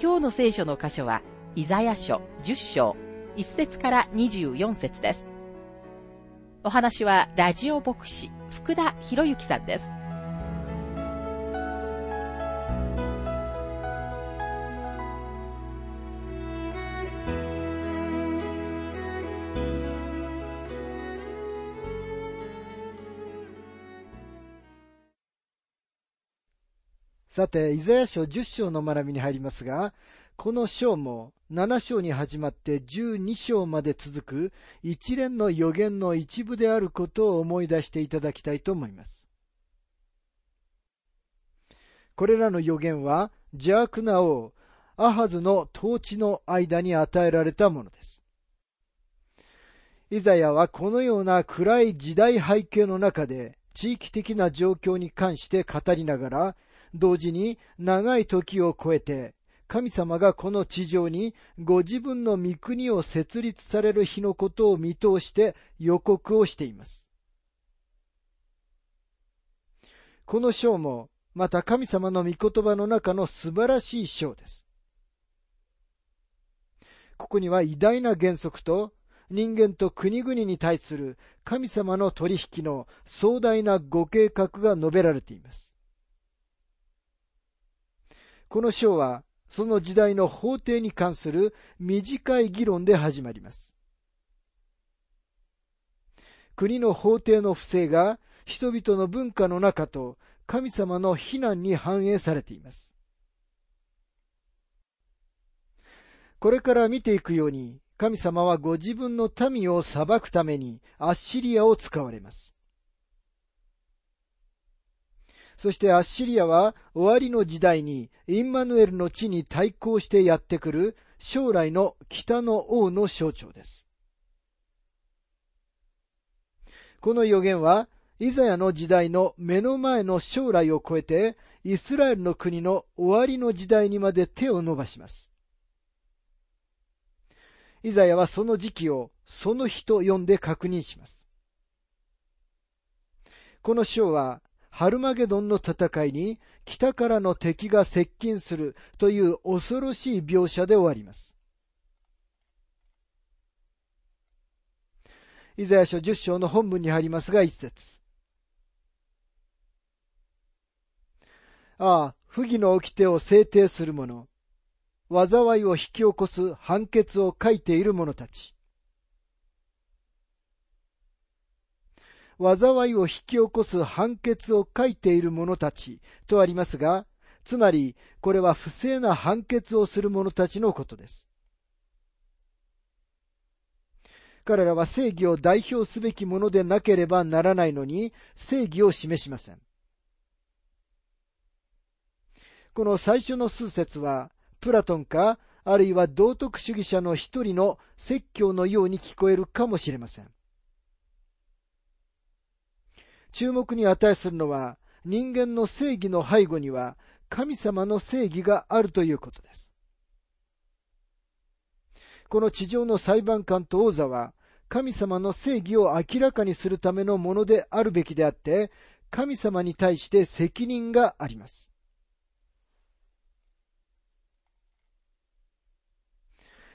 今日の聖書の箇所は、イザヤ書10章、1節から24節です。お話は、ラジオ牧師、福田博之さんです。さて、イザヤ書10章の学びに入りますが、この章も7章に始まって12章まで続く一連の予言の一部であることを思い出していただきたいと思います。これらの予言は邪悪な王、アハズの統治の間に与えられたものです。イザヤはこのような暗い時代背景の中で地域的な状況に関して語りながら同時に長い時を超えて、神様がこの地上にご自分の御国を設立される日のことを見通して予告をしています。この章もまた神様の御言葉の中の素晴らしい章です。ここには偉大な原則と人間と国々に対する神様の取引の壮大なご計画が述べられています。この章は、その時代の法廷に関する短い議論で始まります。国の法廷の不正が人々の文化の中と神様の非難に反映されています。これから見ていくように、神様はご自分の民を裁くためにアッシリアを使われます。そしてアッシリアは終わりの時代にインマヌエルの地に対抗してやってくる将来の北の王の象徴です。この予言はイザヤの時代の目の前の将来を超えてイスラエルの国の終わりの時代にまで手を伸ばします。イザヤはその時期をその日と呼んで確認します。この章はハルマゲドンの戦いに北からの敵が接近するという恐ろしい描写で終わります。イザヤ書10章の本文に入りますが一節。ああ、不義の掟を制定する者、災いを引き起こす判決を書いている者たち。災いを引き起こす判決を書いている者たちとありますが、つまり、これは不正な判決をする者たちのことです。彼らは正義を代表すべきものでなければならないのに、正義を示しません。この最初の数節は、プラトンか、あるいは道徳主義者の一人の説教のように聞こえるかもしれません。注目に値するのは、人間の正義の背後には神様の正義があるということです。この地上の裁判官と王座は、神様の正義を明らかにするためのものであるべきであって、神様に対して責任があります。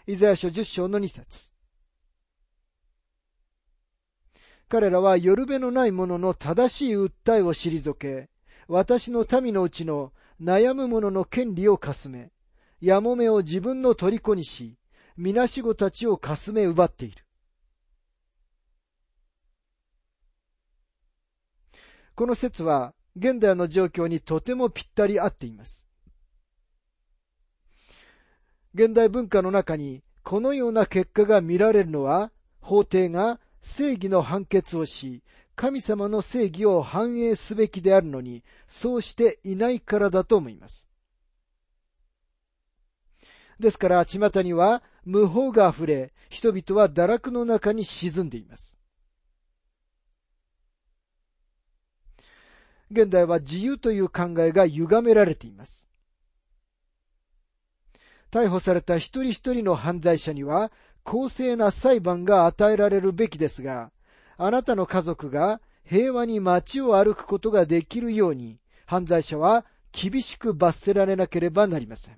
イザヤ書10章の2節彼らは夜べのない者の正しい訴えを退け、私の民のうちの悩む者の権利をかすめ、やもめを自分の虜にし、みなしごたちをかすめ奪っている。この説は、現代の状況にとてもぴったり合っています。現代文化の中にこのような結果が見られるのは、法廷が正義の判決をし、神様の正義を反映すべきであるのに、そうしていないからだと思います。ですから、巷には無法が溢れ、人々は堕落の中に沈んでいます。現代は自由という考えが歪められています。逮捕された一人一人の犯罪者には公正な裁判が与えられるべきですが、あなたの家族が平和に街を歩くことができるように、犯罪者は厳しく罰せられなければなりません。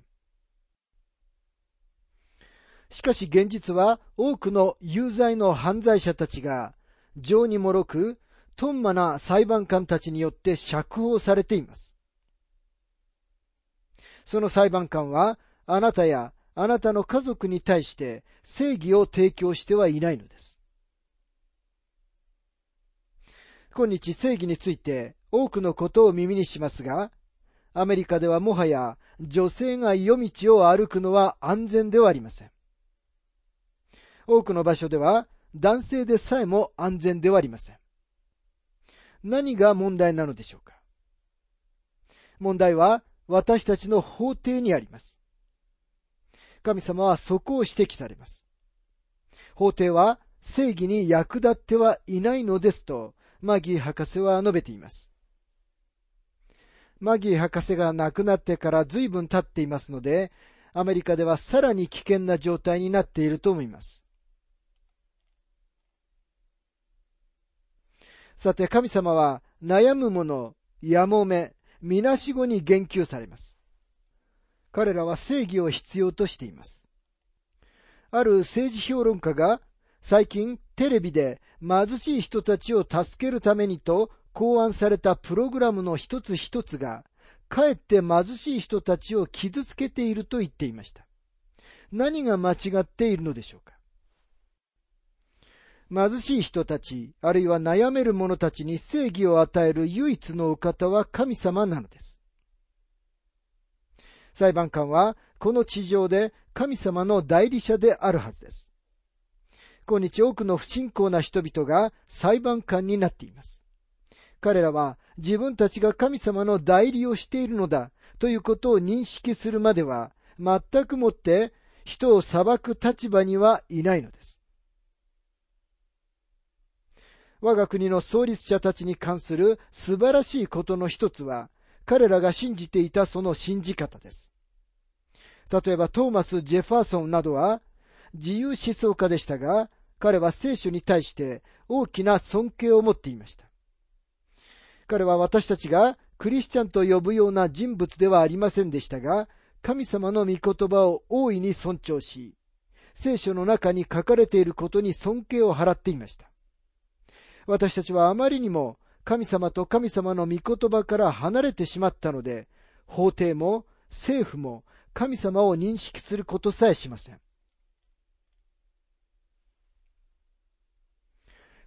しかし現実は多くの有罪の犯罪者たちが情にもろく、とんまな裁判官たちによって釈放されています。その裁判官はあなたやあなたの家族に対して正義を提供してはいないのです。今日正義について多くのことを耳にしますが、アメリカではもはや女性が夜道を歩くのは安全ではありません。多くの場所では男性でさえも安全ではありません。何が問題なのでしょうか？問題は私たちの法廷にあります。神様はそこを指摘されます。法廷は正義に役立ってはいないのですと、マギー博士は述べています。マギー博士が亡くなってから随分経っていますので、アメリカではさらに危険な状態になっていると思います。さて神様は悩む者、やもめ、みなしごに言及されます。彼らは正義を必要としています。ある政治評論家が最近テレビで貧しい人たちを助けるためにと考案されたプログラムの一つ一つが、かえって貧しい人たちを傷つけていると言っていました。何が間違っているのでしょうか？貧しい人たち、あるいは悩める者たちに正義を与える唯一のお方は神様なのです。裁判官は、この地上で神様の代理者であるはずです。今日多くの不信仰な人々が裁判官になっています。彼らは自分たちが神様の代理をしているのだということを認識するまでは全くもって人を裁く立場にはいないのです。我が国の創立者たちに関する素晴らしいことの一つは、彼らが信じていたその信じ方です。例えばトーマス・ジェファーソンなどは自由思想家でしたが、彼は聖書に対して大きな尊敬を持っていました。彼は私たちがクリスチャンと呼ぶような人物ではありませんでしたが、神様の御言葉を大いに尊重し、聖書の中に書かれていることに尊敬を払っていました。私たちはあまりにも神様と神様の御言葉から離れてしまったので、法廷も政府も神様を認識することさえしません。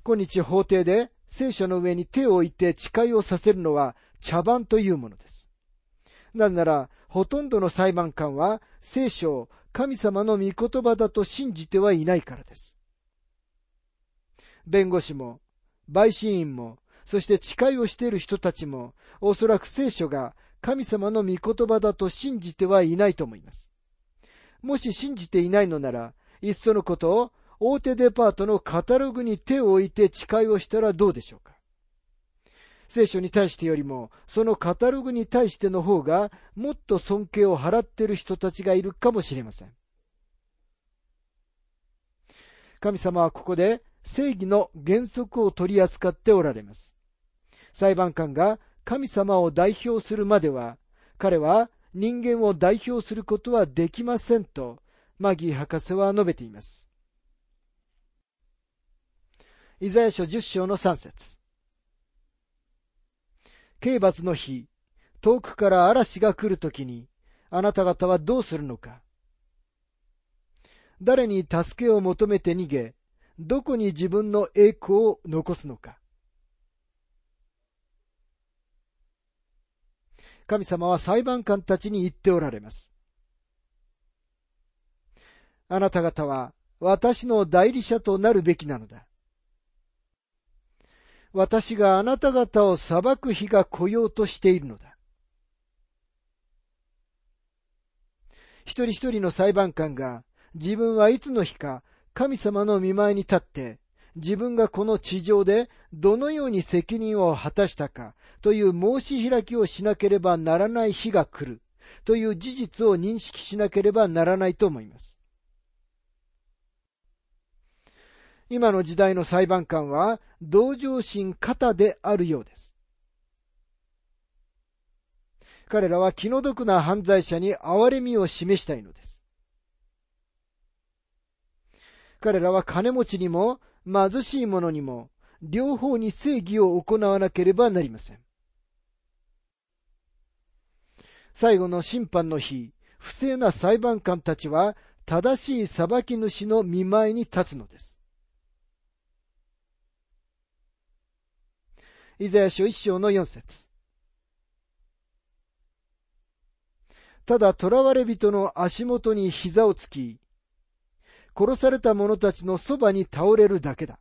今日法廷で聖書の上に手を置いて誓いをさせるのは茶番というものです。なぜなら、ほとんどの裁判官は聖書を神様の御言葉だと信じてはいないからです。弁護士も陪審員も、そして誓いをしている人たちも、おそらく聖書が神様の御言葉だと信じてはいないと思います。もし信じていないのなら、いっそのことを大手デパートのカタログに手を置いて誓いをしたらどうでしょうか聖書に対してよりも、そのカタログに対しての方が、もっと尊敬を払っている人たちがいるかもしれません。神様はここで正義の原則を取り扱っておられます。裁判官が神様を代表するまでは、彼は人間を代表することはできませんと、マギー博士は述べています。イザヤ書10章の3節刑罰の日、遠くから嵐が来るときに、あなた方はどうするのか誰に助けを求めて逃げ、どこに自分の栄光を残すのか。神様は裁判官たちに言っておられます。あなた方は私の代理者となるべきなのだ。私があなた方を裁く日が来ようとしているのだ。一人一人の裁判官が自分はいつの日か神様の見舞いに立って自分がこの地上でどのように責任を果たしたかという申し開きをしなければならない日が来るという事実を認識しなければならないと思います。今の時代の裁判官は同情心型であるようです。彼らは気の毒な犯罪者に憐れみを示したいのです。彼らは金持ちにも貧しい者にも両方に正義を行わなければなりません。最後の審判の日、不正な裁判官たちは正しい裁き主の見舞いに立つのです。イザヤ書一章の四節ただ囚われ人の足元に膝をつき、殺された者たちのそばに倒れるだけだ。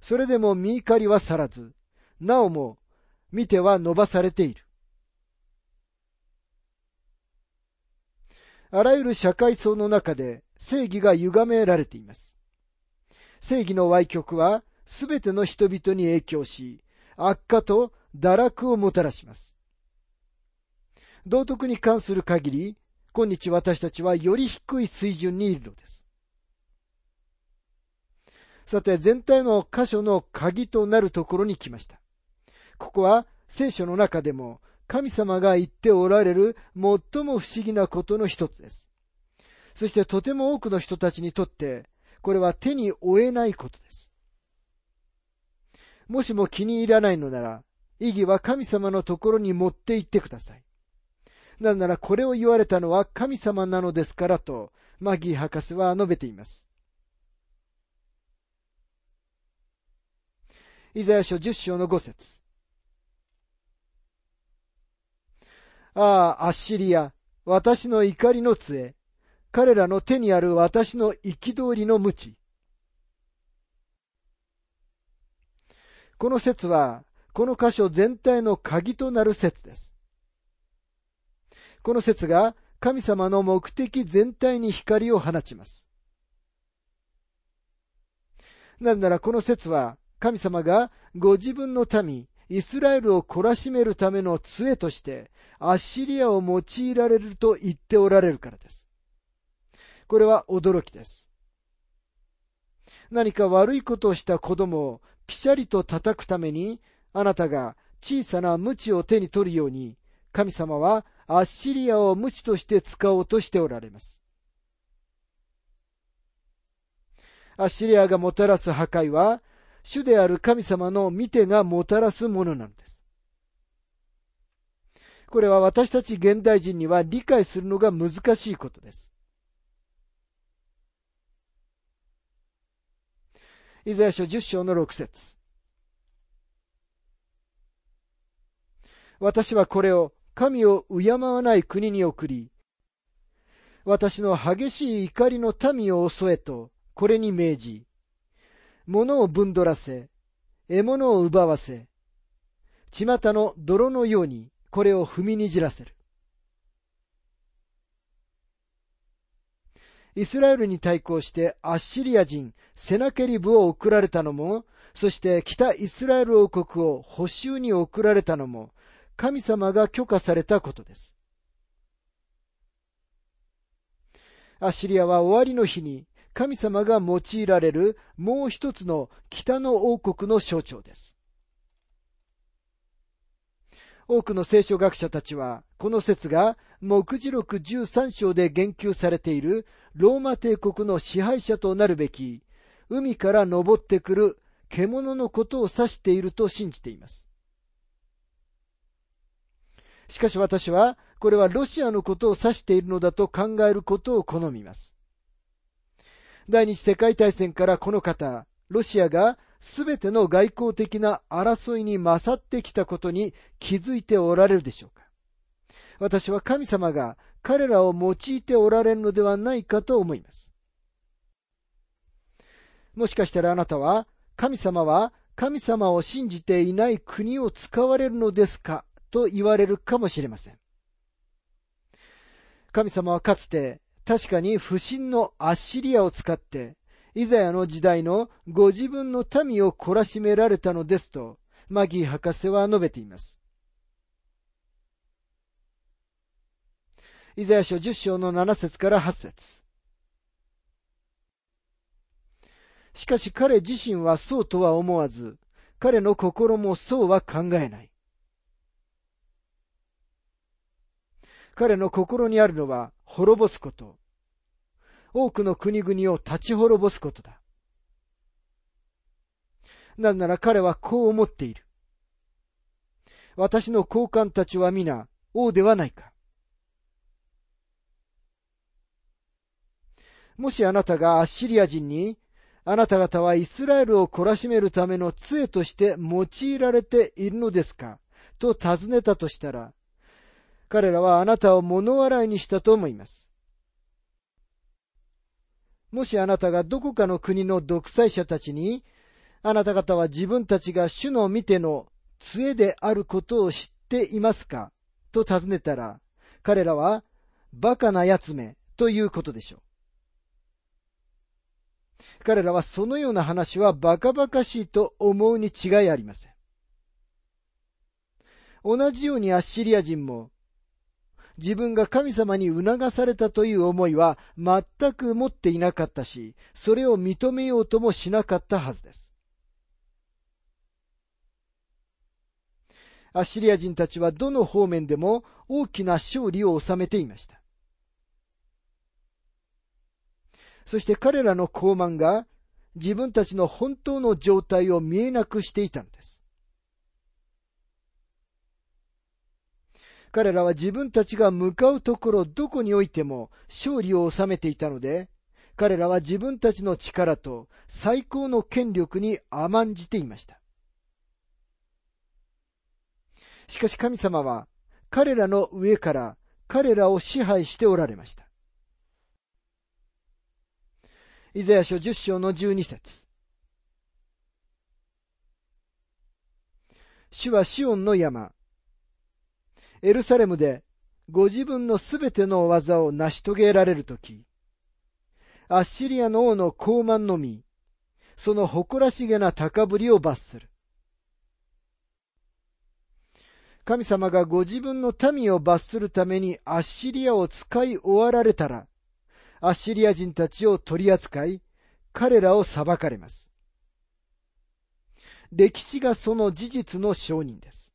それでも見怒りは去らず、なおも見ては伸ばされている。あらゆる社会層の中で正義が歪められています。正義の歪曲はすべての人々に影響し、悪化と堕落をもたらします。道徳に関する限り、今日私たちはより低い水準にいるのです。さて、全体の箇所の鍵となるところに来ました。ここは聖書の中でも神様が言っておられる最も不思議なことの一つです。そしてとても多くの人たちにとって、これは手に負えないことです。もしも気に入らないのなら、意義は神様のところに持って行ってください。なぜならこれを言われたのは神様なのですからと、マギー博士は述べています。イザヤ書10章の5節ああ、アッシリア、私の怒りの杖、彼らの手にある私の憤りの無知。この説は、この箇所全体の鍵となる説です。この説が神様の目的全体に光を放ちます。なぜならこの説は神様がご自分の民、イスラエルを懲らしめるための杖として、アッシリアを用いられると言っておられるからです。これは驚きです。何か悪いことをした子供をピシャリと叩くために、あなたが小さな鞭を手に取るように、神様はアッシリアを鞭として使おうとしておられます。アッシリアがもたらす破壊は、主である神様の見てがもたらすものなのです。これは私たち現代人には理解するのが難しいことです。イザヤ書10章の6節私はこれを神を敬わない国に送り、私の激しい怒りの民を襲えと、これに命じ、物をぶんどらせ、獲物を奪わせ、巷の泥のようにこれを踏みにじらせる。イスラエルに対抗してアッシリア人セナケリブを送られたのも、そして北イスラエル王国を補修に送られたのも、神様が許可されたことです。アッシリアは終わりの日に神様が用いられるもう一つの北の王国の象徴です。多くの聖書学者たちは、この説が、目次録13章で言及されているローマ帝国の支配者となるべき、海から登ってくる獣のことを指していると信じています。しかし私は、これはロシアのことを指しているのだと考えることを好みます。第二次世界大戦からこの方、ロシアがすべての外交的な争いに勝ってきたことに気づいておられるでしょうか私は神様が彼らを用いておられるのではないかと思います。もしかしたらあなたは、神様は神様を信じていない国を使われるのですか？と言われるかもしれません。神様はかつて確かに不審のアッシリアを使って、イザヤの時代のご自分の民を懲らしめられたのですと、マギー博士は述べています。イザヤ書10章の7節から8節しかし彼自身はそうとは思わず、彼の心もそうは考えない。彼の心にあるのは滅ぼすこと。多くの国々を立ち滅ぼすことだ。なぜなら彼はこう思っている。私の高官たちは皆王ではないか。もしあなたがアッシリア人に、あなた方はイスラエルを懲らしめるための杖として用いられているのですか？と尋ねたとしたら、彼らはあなたを物笑いにしたと思います。もしあなたがどこかの国の独裁者たちに、あなた方は自分たちが主の見ての杖であることを知っていますかと尋ねたら、彼らは、バカな奴めということでしょう。彼らはそのような話はバカバカしいと思うに違いありません。同じようにアッシリア人も自分が神様に促されたという思いは全く持っていなかったし、それを認めようともしなかったはずです。アッシリア人たちはどの方面でも大きな勝利を収めていました。そして彼らの高慢が自分たちの本当の状態を見えなくしていたのです。彼らは自分たちが向かうところどこにおいても勝利を収めていたので、彼らは自分たちの力と最高の権力に甘んじていました。しかし神様は彼らの上から彼らを支配しておられました。イザヤ書10章の12節主はシオンの山、エルサレムでご自分のすべての技を成し遂げられるとき、アッシリアの王の高慢のみ、その誇らしげな高ぶりを罰する。神様がご自分の民を罰するためにアッシリアを使い終わられたら、アッシリア人たちを取り扱い、彼らを裁かれます。歴史がその事実の証人です。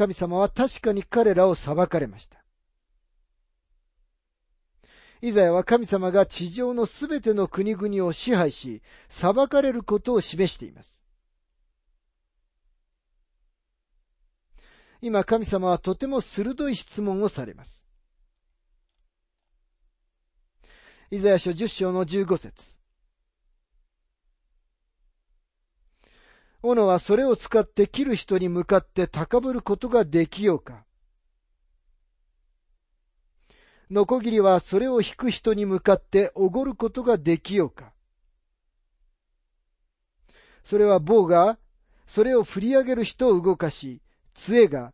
神様は確かに彼らを裁かれました。イザヤは神様が地上のすべての国々を支配し、裁かれることを示しています。今神様はとても鋭い質問をされます。イザヤ書10章の15節斧はそれを使って切る人に向かって高ぶることができようかノコギリはそれを引く人に向かっておごることができようかそれは棒がそれを振り上げる人を動かし、杖が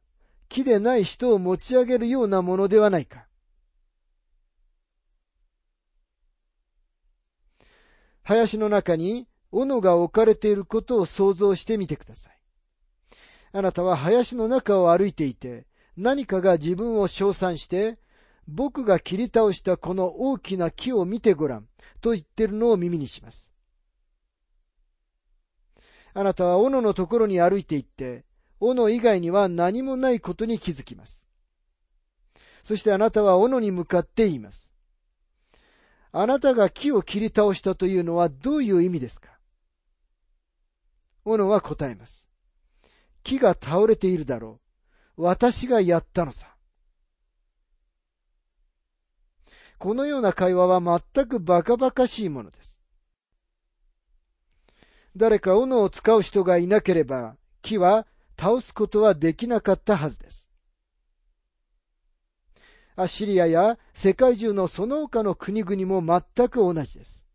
木でない人を持ち上げるようなものではないか。林の中に斧が置かれていることを想像してみてください。あなたは林の中を歩いていて、何かが自分を称賛して、僕が切り倒したこの大きな木を見てごらん、と言ってるのを耳にします。あなたは斧のところに歩いていって、斧以外には何もないことに気づきます。そしてあなたは斧に向かって言います。あなたが木を切り倒したというのはどういう意味ですか？斧は答えます。木が倒れているだろう。私がやったのさ。このような会話は全くバカバカしいものです。誰か斧を使う人がいなければ、木は倒すことはできなかったはずです。アッシリアや世界中のその他の国々も全く同じです。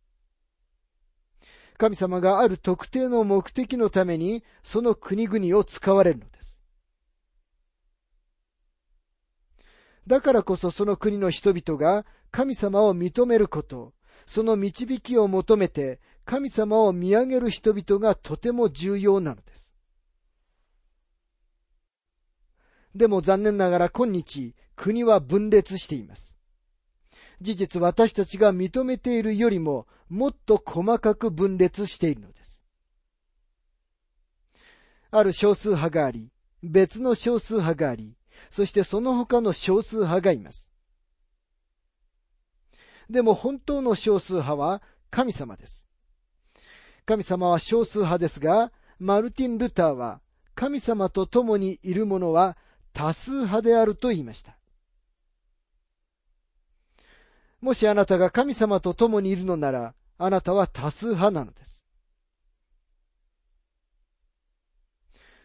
神様がある特定の目的のためにその国々を使われるのです。だからこそその国の人々が神様を認めること、その導きを求めて神様を見上げる人々がとても重要なのです。でも残念ながら今日、国は分裂しています。事実私たちが認めているよりももっと細かく分裂しているのです。ある少数派があり、別の少数派があり、そしてその他の少数派がいます。でも本当の少数派は神様です。神様は少数派ですが、マルティン・ルターは神様と共にいる者は多数派であると言いました。もしあなたが神様と共にいるのなら、あなたは多数派なのです。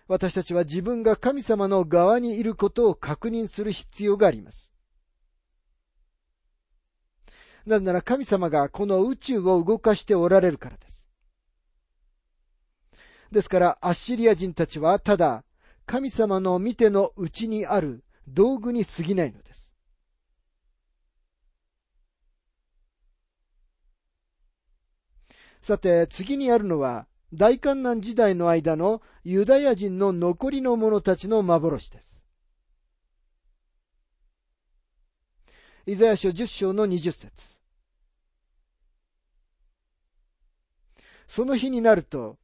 私たちは自分が神様の側にいることを確認する必要があります。なぜなら神様がこの宇宙を動かしておられるからです。ですからアッシリア人たちはただ神様の見てのうちにある道具に過ぎないのです。さて、次にあるのは、大観難時代の間のユダヤ人の残りの者たちの幻です。イザヤ書10章の20節その日になると、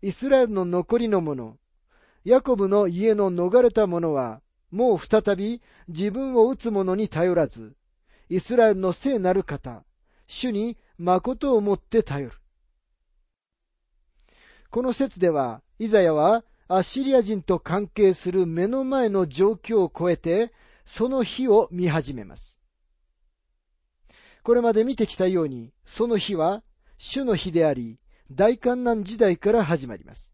イスラエルの残りの者、ヤコブの家の逃れた者は、もう再び自分を打つ者に頼らず、イスラエルの聖なる方、主に誠をもって頼る。この説では、イザヤはアッシリア人と関係する目の前の状況を超えて、その日を見始めます。これまで見てきたように、その日は主の日であり、大観難時代から始まります。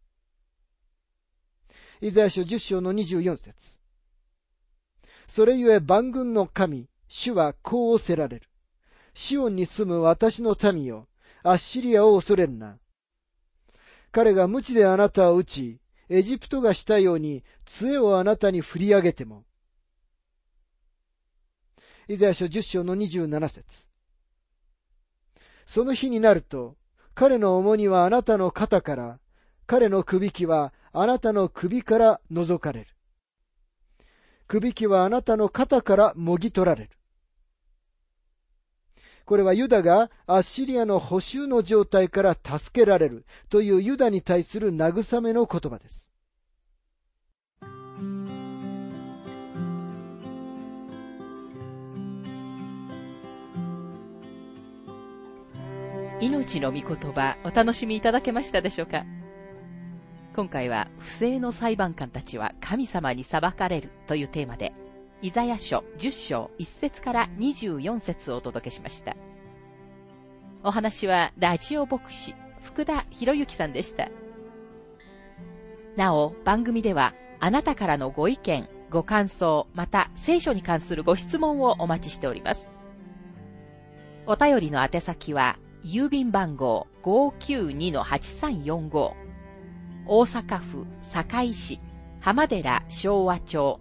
イザヤ書10章の24節それゆえ万軍の神、主はこうおせられる。シオンに住む私の民よ、アッシリアを恐れるな。彼が無知であなたを撃ち、エジプトがしたように杖をあなたに振り上げても。イザヤ書10章の27節その日になると、彼の重荷はあなたの肩から、彼の首輝はあなたの首から覗かれる。首輝はあなたの肩からもぎ取られる。これはユダがアッシリアの補修の状態から助けられるというユダに対する慰めの言葉です。命の御言葉お楽しみいただけましたでしょうか？今回は不正の裁判官たちは神様に裁かれるというテーマで、イザヤ書10章1節から24節をお届けしました。お話はラジオ牧師福田博之さんでした。なお、番組ではあなたからのご意見、ご感想、また聖書に関するご質問をお待ちしております。お便りの宛先は、郵便番号592-8345大阪府堺市浜寺昭和町